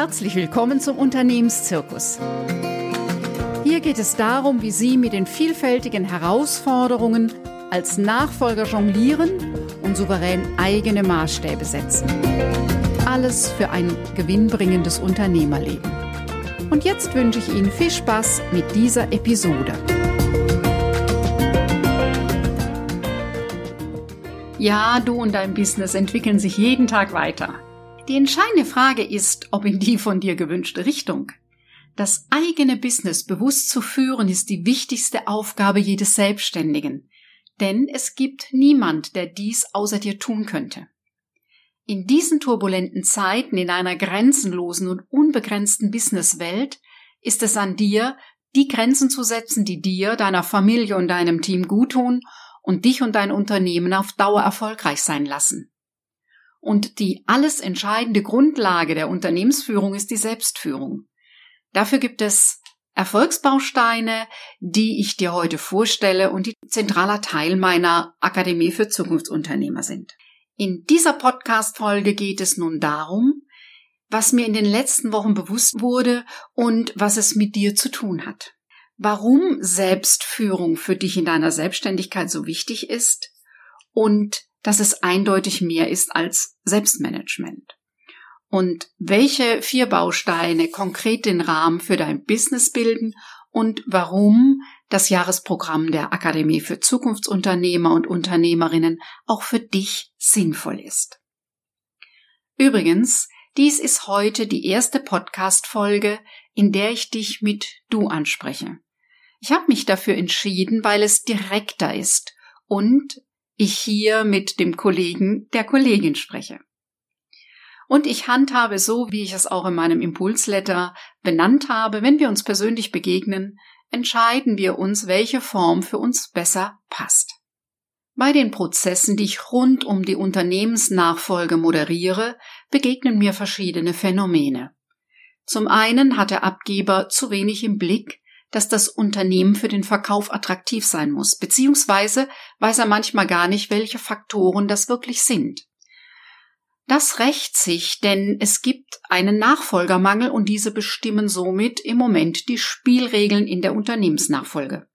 Herzlich willkommen zum Unternehmenszirkus. Hier geht es darum, wie Sie mit den vielfältigen Herausforderungen als Nachfolger jonglieren und souverän eigene Maßstäbe setzen. Alles für ein gewinnbringendes Unternehmerleben. Und jetzt wünsche ich Ihnen viel Spaß mit dieser Episode. Ja, du und dein Business entwickeln sich jeden Tag weiter. Die entscheidende Frage ist, ob in die von dir gewünschte Richtung. Das eigene Business bewusst zu führen ist die wichtigste Aufgabe jedes Selbstständigen, denn es gibt niemand, der dies außer dir tun könnte. In diesen turbulenten Zeiten in einer grenzenlosen und unbegrenzten Businesswelt ist es an dir, die Grenzen zu setzen, die dir, deiner Familie und deinem Team guttun und dich und dein Unternehmen auf Dauer erfolgreich sein lassen. Und die alles entscheidende Grundlage der Unternehmensführung ist die Selbstführung. Dafür gibt es Erfolgsbausteine, die ich dir heute vorstelle und die zentraler Teil meiner Akademie für Zukunftsunternehmer sind. In dieser Podcast-Folge geht es nun darum, was mir in den letzten Wochen bewusst wurde und was es mit dir zu tun hat warum Selbstführung für dich in deiner Selbstständigkeit so wichtig ist und dass es eindeutig mehr ist als Selbstmanagement. Und welche vier Bausteine konkret den Rahmen für dein Business bilden und warum das Jahresprogramm der Akademie für Zukunftsunternehmer und Unternehmerinnen auch für dich sinnvoll ist. Übrigens, dies ist heute die erste Podcast-Folge, in der ich dich mit Du anspreche. Ich habe mich dafür entschieden, weil es direkter ist und ich hier mit dem Kollegen der Kollegin spreche. Und ich handhabe so, wie ich es auch in meinem Impulsletter benannt habe, wenn wir uns persönlich begegnen, entscheiden wir uns, welche Form für uns besser passt. Bei den Prozessen, die ich rund um die Unternehmensnachfolge moderiere, begegnen mir verschiedene Phänomene. Zum einen hat der Abgeber zu wenig im Blick, dass das Unternehmen für den Verkauf attraktiv sein muss, beziehungsweise weiß er manchmal gar nicht, welche Faktoren das wirklich sind. Das rächt sich, denn es gibt einen Nachfolgermangel und diese bestimmen somit im Moment die Spielregeln in der Unternehmensnachfolge.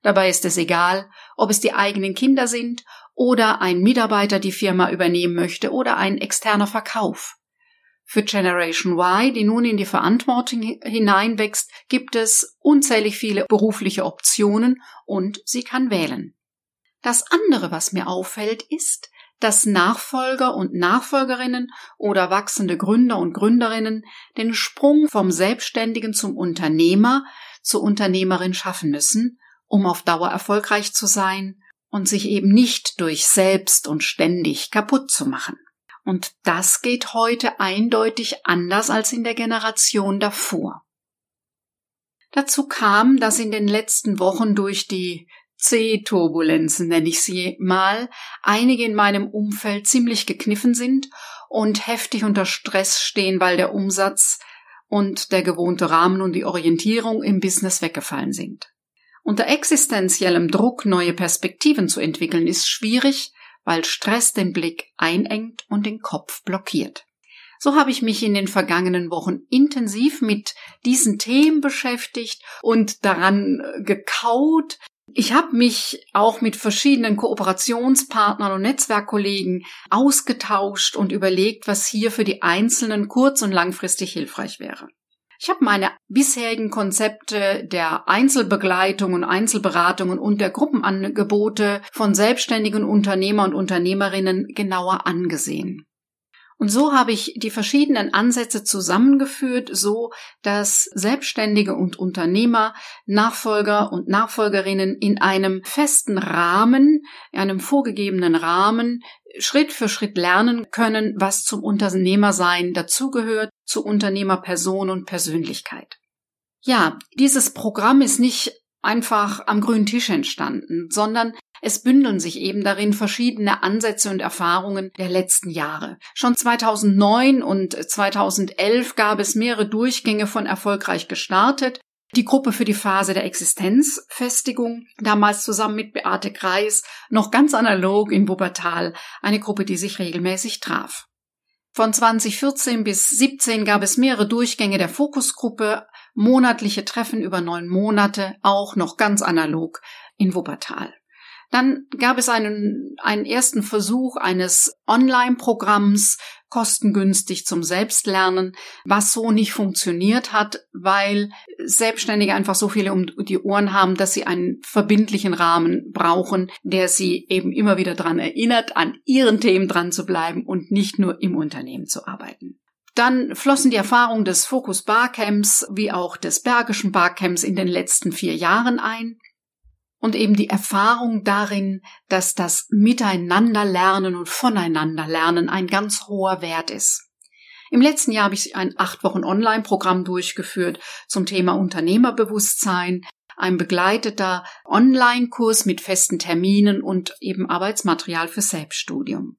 Dabei ist es egal, ob es die eigenen Kinder sind oder ein Mitarbeiter die Firma übernehmen möchte oder ein externer Verkauf. Für Generation Y, die nun in die Verantwortung hineinwächst, gibt es unzählig viele berufliche Optionen und sie kann wählen. Das andere, was mir auffällt, ist, dass Nachfolger und Nachfolgerinnen oder wachsende Gründer und Gründerinnen den Sprung vom Selbstständigen zum Unternehmer zur Unternehmerin schaffen müssen, um auf Dauer erfolgreich zu sein und sich eben nicht durch selbst und ständig kaputt zu machen. Und das geht heute eindeutig anders als in der Generation davor. Dazu kam, dass in den letzten Wochen durch die C-Turbulenzen, nenne ich sie mal, einige in meinem Umfeld ziemlich gekniffen sind und heftig unter Stress stehen, weil der Umsatz und der gewohnte Rahmen und die Orientierung im Business weggefallen sind. Unter existenziellem Druck neue Perspektiven zu entwickeln ist schwierig, weil Stress den Blick einengt und den Kopf blockiert. So habe ich mich in den vergangenen Wochen intensiv mit diesen Themen beschäftigt und daran äh, gekaut. Ich habe mich auch mit verschiedenen Kooperationspartnern und Netzwerkkollegen ausgetauscht und überlegt, was hier für die Einzelnen kurz- und langfristig hilfreich wäre. Ich habe meine bisherigen Konzepte der Einzelbegleitung und Einzelberatungen und der Gruppenangebote von selbstständigen Unternehmer und Unternehmerinnen genauer angesehen. Und so habe ich die verschiedenen Ansätze zusammengeführt, so dass Selbstständige und Unternehmer, Nachfolger und Nachfolgerinnen in einem festen Rahmen, in einem vorgegebenen Rahmen Schritt für Schritt lernen können, was zum Unternehmersein dazugehört, zu Unternehmerperson und Persönlichkeit. Ja, dieses Programm ist nicht einfach am grünen Tisch entstanden, sondern es bündeln sich eben darin verschiedene Ansätze und Erfahrungen der letzten Jahre. Schon 2009 und 2011 gab es mehrere Durchgänge von erfolgreich gestartet. Die Gruppe für die Phase der Existenzfestigung, damals zusammen mit Beate Kreis, noch ganz analog in Wuppertal, eine Gruppe, die sich regelmäßig traf. Von 2014 bis 17 gab es mehrere Durchgänge der Fokusgruppe, monatliche Treffen über neun Monate, auch noch ganz analog in Wuppertal. Dann gab es einen, einen ersten Versuch eines Online-Programms, kostengünstig zum Selbstlernen, was so nicht funktioniert hat, weil Selbstständige einfach so viele um die Ohren haben, dass sie einen verbindlichen Rahmen brauchen, der sie eben immer wieder daran erinnert, an ihren Themen dran zu bleiben und nicht nur im Unternehmen zu arbeiten. Dann flossen die Erfahrungen des Focus Barcamps wie auch des Bergischen Barcamps in den letzten vier Jahren ein und eben die Erfahrung darin, dass das Miteinanderlernen und Voneinanderlernen ein ganz hoher Wert ist. Im letzten Jahr habe ich ein acht Wochen Online-Programm durchgeführt zum Thema Unternehmerbewusstsein, ein begleiteter Online-Kurs mit festen Terminen und eben Arbeitsmaterial für Selbststudium.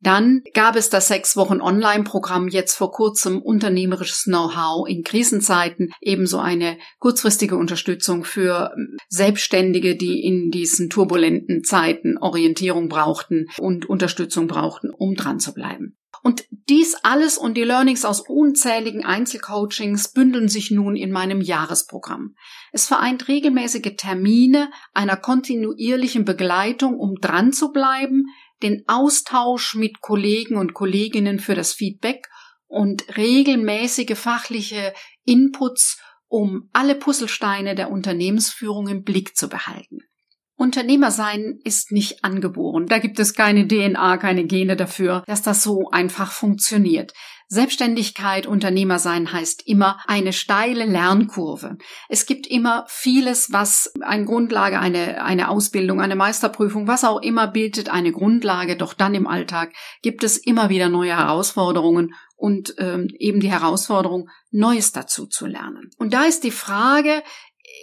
Dann gab es das sechs Wochen Online-Programm jetzt vor kurzem unternehmerisches Know-how in Krisenzeiten, ebenso eine kurzfristige Unterstützung für ähm, Selbstständige, die in diesen turbulenten Zeiten Orientierung brauchten und Unterstützung brauchten, um dran zu bleiben. Und dies alles und die Learnings aus unzähligen Einzelcoachings bündeln sich nun in meinem Jahresprogramm. Es vereint regelmäßige Termine einer kontinuierlichen Begleitung, um dran zu bleiben, den Austausch mit Kollegen und Kolleginnen für das Feedback und regelmäßige fachliche Inputs, um alle Puzzlesteine der Unternehmensführung im Blick zu behalten. Unternehmer sein ist nicht angeboren. Da gibt es keine DNA, keine Gene dafür, dass das so einfach funktioniert. Selbstständigkeit, Unternehmer sein heißt immer eine steile Lernkurve. Es gibt immer vieles, was eine Grundlage, eine, eine Ausbildung, eine Meisterprüfung, was auch immer bildet eine Grundlage. Doch dann im Alltag gibt es immer wieder neue Herausforderungen und ähm, eben die Herausforderung, Neues dazu zu lernen. Und da ist die Frage,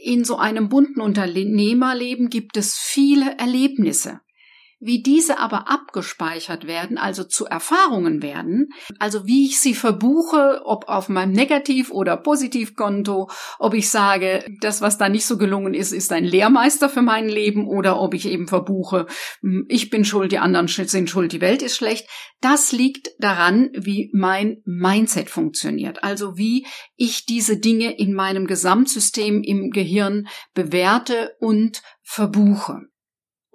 in so einem bunten Unternehmerleben gibt es viele Erlebnisse. Wie diese aber abgespeichert werden, also zu Erfahrungen werden, also wie ich sie verbuche, ob auf meinem Negativ- oder Positivkonto, ob ich sage, das, was da nicht so gelungen ist, ist ein Lehrmeister für mein Leben oder ob ich eben verbuche, hm, ich bin schuld, die anderen sind schuld, die Welt ist schlecht, das liegt daran, wie mein Mindset funktioniert, also wie ich diese Dinge in meinem Gesamtsystem im Gehirn bewerte und verbuche.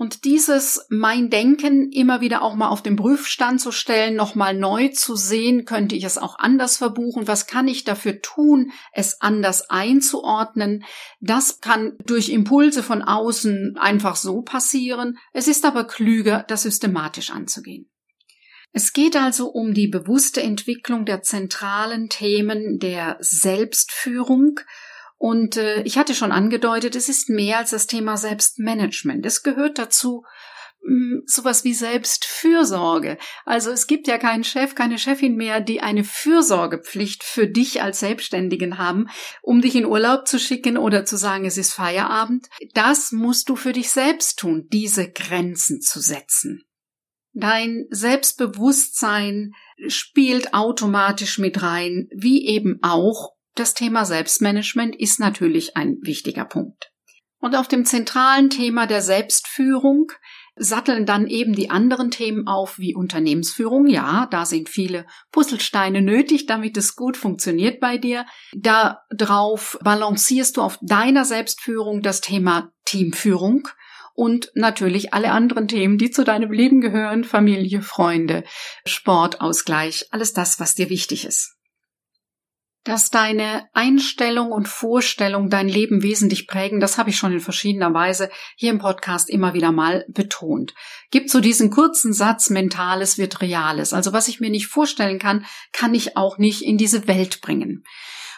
Und dieses mein Denken immer wieder auch mal auf den Prüfstand zu stellen, nochmal neu zu sehen, könnte ich es auch anders verbuchen? Was kann ich dafür tun, es anders einzuordnen? Das kann durch Impulse von außen einfach so passieren. Es ist aber klüger, das systematisch anzugehen. Es geht also um die bewusste Entwicklung der zentralen Themen der Selbstführung und äh, ich hatte schon angedeutet, es ist mehr als das Thema Selbstmanagement. Es gehört dazu mh, hm, sowas wie Selbstfürsorge. Also es gibt ja keinen Chef, keine Chefin mehr, die eine Fürsorgepflicht für dich als Selbstständigen haben, um dich in Urlaub zu schicken oder zu sagen, es ist Feierabend. Das musst du für dich selbst tun, diese Grenzen zu setzen. Dein Selbstbewusstsein spielt automatisch mit rein, wie eben auch das Thema Selbstmanagement ist natürlich ein wichtiger Punkt. Und auf dem zentralen Thema der Selbstführung satteln dann eben die anderen Themen auf wie Unternehmensführung. Ja, da sind viele Puzzlesteine nötig, damit es gut funktioniert bei dir. Darauf balancierst du auf deiner Selbstführung das Thema Teamführung und natürlich alle anderen Themen, die zu deinem Leben gehören, Familie, Freunde, Sport, Ausgleich, alles das, was dir wichtig ist dass deine Einstellung und Vorstellung dein Leben wesentlich prägen, das habe ich schon in verschiedener Weise hier im Podcast immer wieder mal betont. Gibt so diesen kurzen Satz, Mentales wird Reales. Also was ich mir nicht vorstellen kann, kann ich auch nicht in diese Welt bringen.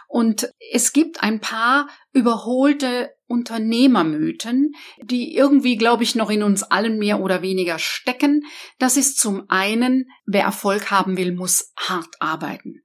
Und es gibt ein paar überholte Unternehmermythen, die irgendwie, glaube ich, noch in uns allen mehr oder weniger stecken. Das ist zum einen, wer Erfolg haben will, muss hart arbeiten.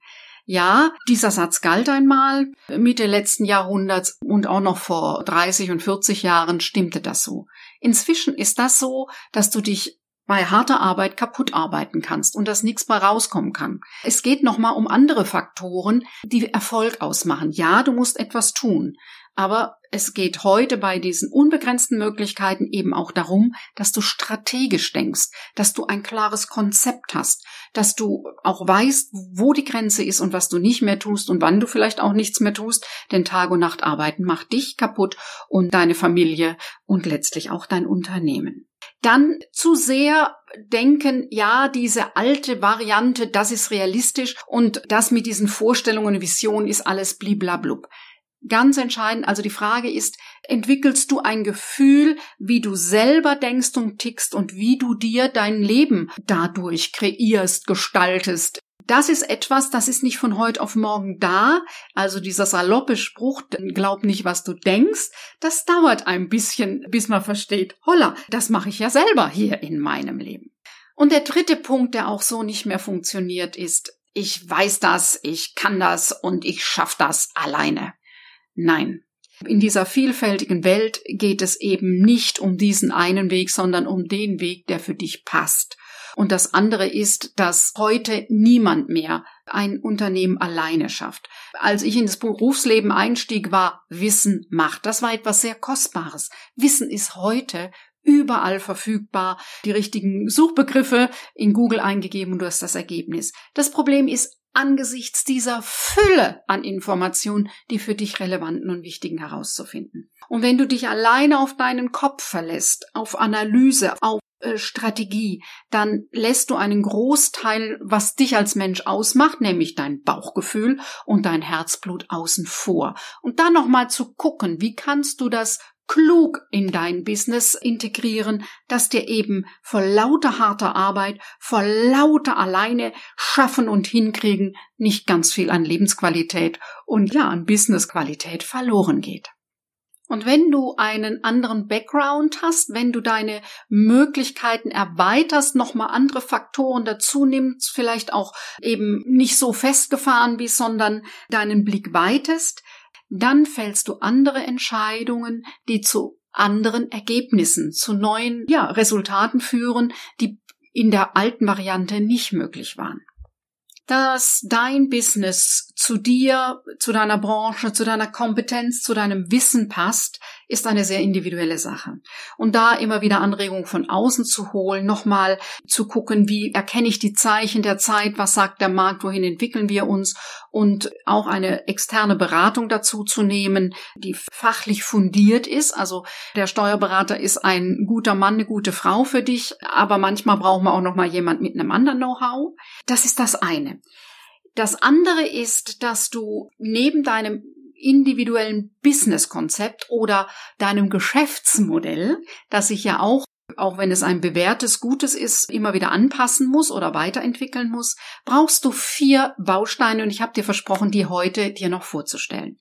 Ja, dieser Satz galt einmal Mitte letzten Jahrhunderts und auch noch vor 30 und 40 Jahren stimmte das so. Inzwischen ist das so, dass du dich bei harter Arbeit kaputt arbeiten kannst und dass nichts mehr rauskommen kann. Es geht nochmal um andere Faktoren, die Erfolg ausmachen. Ja, du musst etwas tun, aber es geht heute bei diesen unbegrenzten Möglichkeiten eben auch darum, dass du strategisch denkst, dass du ein klares Konzept hast, dass du auch weißt, wo die Grenze ist und was du nicht mehr tust und wann du vielleicht auch nichts mehr tust, denn Tag und Nacht arbeiten macht dich kaputt und deine Familie und letztlich auch dein Unternehmen dann zu sehr denken, ja, diese alte Variante, das ist realistisch und das mit diesen Vorstellungen und Visionen ist alles bliblablub. Ganz entscheidend, also die Frage ist, entwickelst du ein Gefühl, wie du selber denkst und tickst und wie du dir dein Leben dadurch kreierst, gestaltest, das ist etwas, das ist nicht von heute auf morgen da. Also dieser saloppe Spruch, glaub nicht, was du denkst, das dauert ein bisschen, bis man versteht, holla, das mache ich ja selber hier in meinem Leben. Und der dritte Punkt, der auch so nicht mehr funktioniert, ist, ich weiß das, ich kann das und ich schaff das alleine. Nein. In dieser vielfältigen Welt geht es eben nicht um diesen einen Weg, sondern um den Weg, der für dich passt. Und das andere ist, dass heute niemand mehr ein Unternehmen alleine schafft. Als ich in das Berufsleben einstieg, war Wissen Macht. Das war etwas sehr Kostbares. Wissen ist heute überall verfügbar. Die richtigen Suchbegriffe in Google eingegeben und du hast das Ergebnis. Das Problem ist, angesichts dieser Fülle an Informationen, die für dich relevanten und wichtigen herauszufinden. Und wenn du dich alleine auf deinen Kopf verlässt, auf Analyse, auf Strategie, dann lässt du einen Großteil, was dich als Mensch ausmacht, nämlich dein Bauchgefühl und dein Herzblut außen vor. Und dann nochmal zu gucken, wie kannst du das klug in dein Business integrieren, dass dir eben vor lauter harter Arbeit, vor lauter alleine schaffen und hinkriegen nicht ganz viel an Lebensqualität und ja, an Businessqualität verloren geht. Und wenn du einen anderen Background hast, wenn du deine Möglichkeiten erweiterst, nochmal andere Faktoren dazu nimmst, vielleicht auch eben nicht so festgefahren bist, sondern deinen Blick weitest, dann fällst du andere Entscheidungen, die zu anderen Ergebnissen, zu neuen ja, Resultaten führen, die in der alten Variante nicht möglich waren dass dein Business zu dir, zu deiner Branche, zu deiner Kompetenz, zu deinem Wissen passt, ist eine sehr individuelle Sache. Und da immer wieder Anregungen von außen zu holen, nochmal zu gucken, wie erkenne ich die Zeichen der Zeit, was sagt der Markt, wohin entwickeln wir uns und auch eine externe Beratung dazu zu nehmen, die fachlich fundiert ist. Also der Steuerberater ist ein guter Mann, eine gute Frau für dich, aber manchmal braucht man auch nochmal jemand mit einem anderen Know-how. Das ist das eine. Das andere ist, dass du neben deinem individuellen Business-Konzept oder deinem Geschäftsmodell, das sich ja auch, auch wenn es ein bewährtes Gutes ist, immer wieder anpassen muss oder weiterentwickeln muss, brauchst du vier Bausteine und ich habe dir versprochen, die heute dir noch vorzustellen.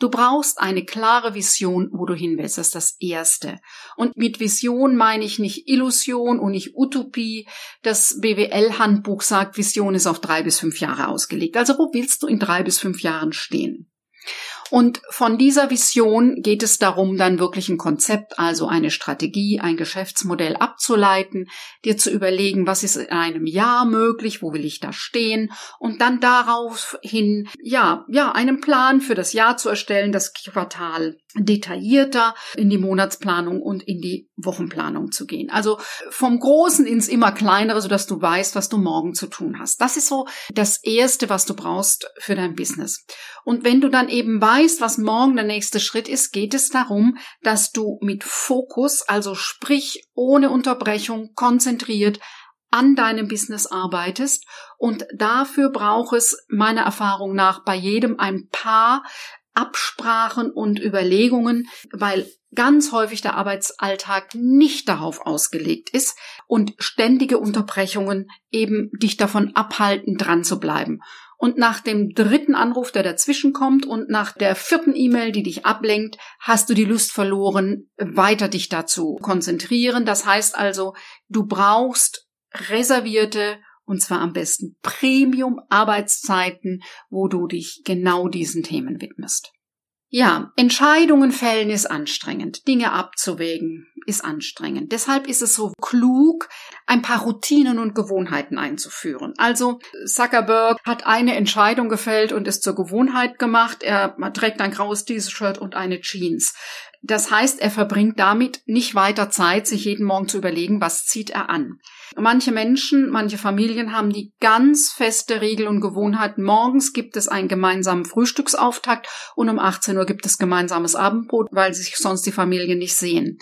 Du brauchst eine klare Vision, wo du hin willst. Das ist das Erste. Und mit Vision meine ich nicht Illusion und nicht Utopie. Das BWL-Handbuch sagt, Vision ist auf drei bis fünf Jahre ausgelegt. Also wo willst du in drei bis fünf Jahren stehen? Und von dieser Vision geht es darum, dann wirklich ein Konzept, also eine Strategie, ein Geschäftsmodell abzuleiten, dir zu überlegen, was ist in einem Jahr möglich, wo will ich da stehen? Und dann daraufhin, ja, ja, einen Plan für das Jahr zu erstellen, das Quartal detaillierter in die Monatsplanung und in die Wochenplanung zu gehen. Also vom Großen ins immer kleinere, sodass du weißt, was du morgen zu tun hast. Das ist so das Erste, was du brauchst für dein Business. Und wenn du dann eben weißt, was morgen der nächste Schritt ist, geht es darum, dass du mit Fokus, also sprich ohne Unterbrechung, konzentriert an deinem Business arbeitest und dafür braucht es meiner Erfahrung nach bei jedem ein paar Absprachen und Überlegungen, weil ganz häufig der Arbeitsalltag nicht darauf ausgelegt ist und ständige Unterbrechungen eben dich davon abhalten, dran zu bleiben. Und nach dem dritten Anruf, der dazwischen kommt und nach der vierten E-Mail, die dich ablenkt, hast du die Lust verloren, weiter dich dazu konzentrieren. Das heißt also, du brauchst reservierte und zwar am besten Premium-Arbeitszeiten, wo du dich genau diesen Themen widmest. Ja, Entscheidungen fällen ist anstrengend. Dinge abzuwägen ist anstrengend. Deshalb ist es so klug, ein paar Routinen und Gewohnheiten einzuführen. Also Zuckerberg hat eine Entscheidung gefällt und es zur Gewohnheit gemacht. Er trägt ein graues T-Shirt und eine Jeans. Das heißt, er verbringt damit nicht weiter Zeit, sich jeden Morgen zu überlegen, was zieht er an. Manche Menschen, manche Familien haben die ganz feste Regel und Gewohnheit. Morgens gibt es einen gemeinsamen Frühstücksauftakt und um 18 Uhr gibt es gemeinsames Abendbrot, weil sich sonst die Familien nicht sehen.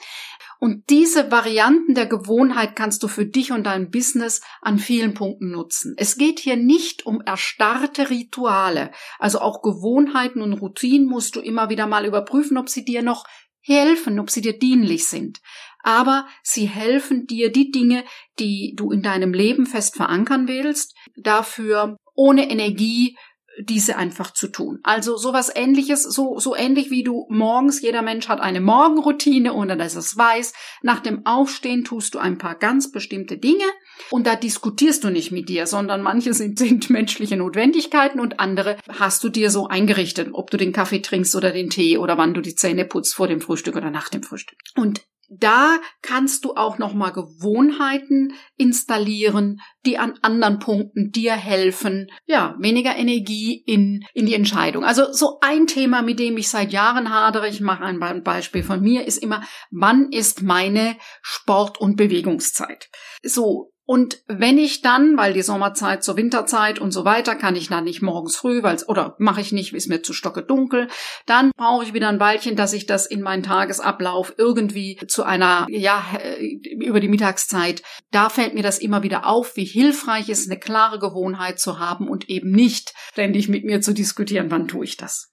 Und diese Varianten der Gewohnheit kannst du für dich und dein Business an vielen Punkten nutzen. Es geht hier nicht um erstarrte Rituale. Also auch Gewohnheiten und Routinen musst du immer wieder mal überprüfen, ob sie dir noch helfen, ob sie dir dienlich sind. Aber sie helfen dir, die Dinge, die du in deinem Leben fest verankern willst, dafür ohne Energie diese einfach zu tun. Also sowas ähnliches, so, so ähnlich wie du morgens, jeder Mensch hat eine Morgenroutine, ohne dass es weiß. Nach dem Aufstehen tust du ein paar ganz bestimmte Dinge und da diskutierst du nicht mit dir, sondern manche sind, sind menschliche Notwendigkeiten und andere hast du dir so eingerichtet, ob du den Kaffee trinkst oder den Tee oder wann du die Zähne putzt vor dem Frühstück oder nach dem Frühstück. Und da kannst du auch nochmal Gewohnheiten installieren, die an anderen Punkten dir helfen, ja, weniger Energie in, in die Entscheidung. Also so ein Thema, mit dem ich seit Jahren hadere, ich mache ein Beispiel von mir, ist immer, wann ist meine Sport- und Bewegungszeit? So, und wenn ich dann, weil die Sommerzeit zur Winterzeit und so weiter, kann ich dann nicht morgens früh, weil oder mache ich nicht, ist mir zu stocke dunkel, dann brauche ich wieder ein Weilchen, dass ich das in meinen Tagesablauf irgendwie zu einer, ja, äh, über die Mittagszeit, da fällt mir das immer wieder auf, wie hilfreich es ist, eine klare Gewohnheit zu haben und eben nicht ständig mit mir zu diskutieren, wann tue ich das.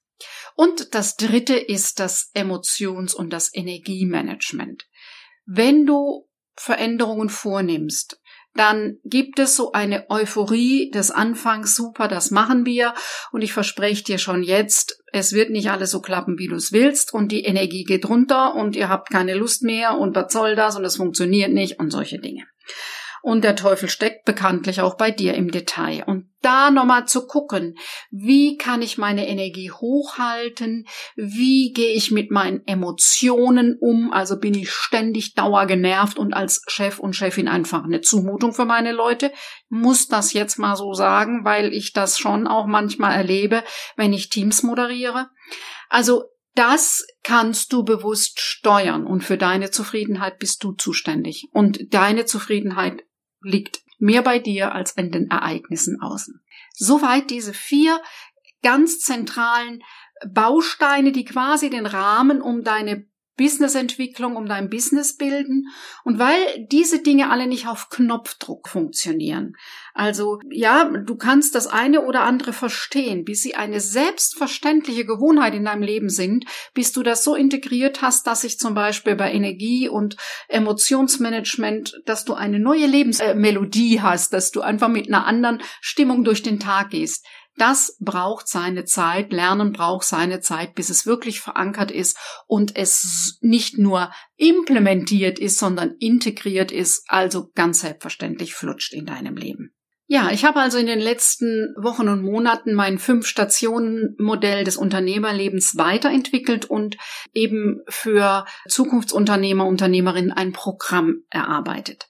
Und das dritte ist das Emotions- und das Energiemanagement. Wenn du Veränderungen vornimmst, dann gibt es so eine Euphorie des Anfangs, super, das machen wir. Und ich verspreche dir schon jetzt, es wird nicht alles so klappen, wie du es willst. Und die Energie geht runter und ihr habt keine Lust mehr und was soll das und es funktioniert nicht und solche Dinge. Und der Teufel steckt bekanntlich auch bei dir im Detail. Und da nochmal zu gucken, wie kann ich meine Energie hochhalten? Wie gehe ich mit meinen Emotionen um? Also bin ich ständig dauergenervt und als Chef und Chefin einfach eine Zumutung für meine Leute? Muss das jetzt mal so sagen, weil ich das schon auch manchmal erlebe, wenn ich Teams moderiere. Also das kannst du bewusst steuern und für deine Zufriedenheit bist du zuständig. Und deine Zufriedenheit liegt mehr bei dir als in den Ereignissen außen. Soweit diese vier ganz zentralen Bausteine, die quasi den Rahmen um deine Businessentwicklung, um dein Business bilden. Und weil diese Dinge alle nicht auf Knopfdruck funktionieren. Also ja, du kannst das eine oder andere verstehen, bis sie eine selbstverständliche Gewohnheit in deinem Leben sind, bis du das so integriert hast, dass sich zum Beispiel bei Energie und Emotionsmanagement, dass du eine neue Lebensmelodie hast, dass du einfach mit einer anderen Stimmung durch den Tag gehst. Das braucht seine Zeit. Lernen braucht seine Zeit, bis es wirklich verankert ist und es nicht nur implementiert ist, sondern integriert ist, also ganz selbstverständlich flutscht in deinem Leben. Ja, ich habe also in den letzten Wochen und Monaten mein Fünf-Stationen-Modell des Unternehmerlebens weiterentwickelt und eben für Zukunftsunternehmer, Unternehmerinnen ein Programm erarbeitet.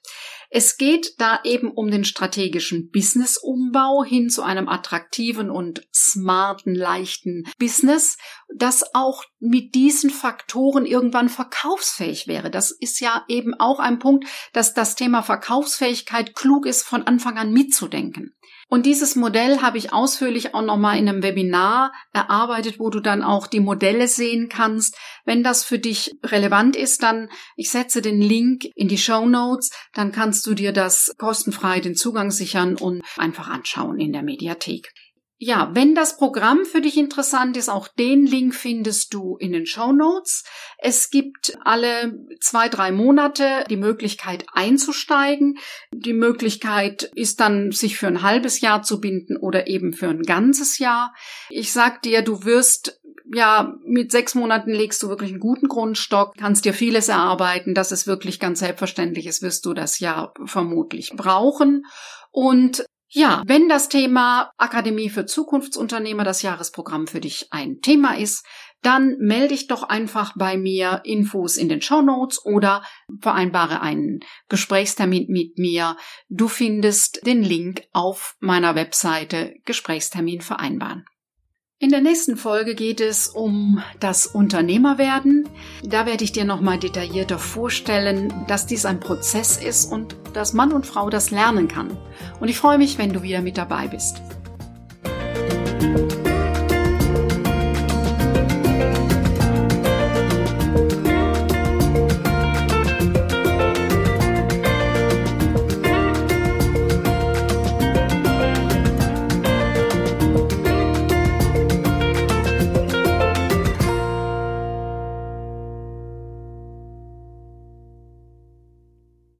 Es geht da eben um den strategischen Businessumbau hin zu einem attraktiven und smarten, leichten Business, das auch mit diesen Faktoren irgendwann verkaufsfähig wäre. Das ist ja eben auch ein Punkt, dass das Thema Verkaufsfähigkeit klug ist, von Anfang an mitzudenken. Und dieses Modell habe ich ausführlich auch nochmal in einem Webinar erarbeitet, wo du dann auch die Modelle sehen kannst. Wenn das für dich relevant ist, dann ich setze den Link in die Show Notes, dann kannst du dir das kostenfrei den Zugang sichern und einfach anschauen in der Mediathek. Ja, wenn das Programm für dich interessant ist, auch den Link findest du in den Show Notes. Es gibt alle zwei, drei Monate die Möglichkeit einzusteigen. Die Möglichkeit ist dann, sich für ein halbes Jahr zu binden oder eben für ein ganzes Jahr. Ich sag dir, du wirst ja, mit sechs Monaten legst du wirklich einen guten Grundstock, kannst dir vieles erarbeiten, dass es wirklich ganz selbstverständlich ist, wirst du das ja vermutlich brauchen. Und Ja, wenn das Thema Akademie für Zukunftsunternehmer, das Jahresprogramm für dich ein Thema ist, dann melde dich doch einfach bei mir Infos in den Show Notes oder vereinbare einen Gesprächstermin mit mir. Du findest den Link auf meiner Webseite Gesprächstermin vereinbaren. In der nächsten Folge geht es um das Unternehmerwerden. Da werde ich dir nochmal detaillierter vorstellen, dass dies ein Prozess ist und dass Mann und Frau das lernen kann. Und ich freue mich, wenn du wieder mit dabei bist.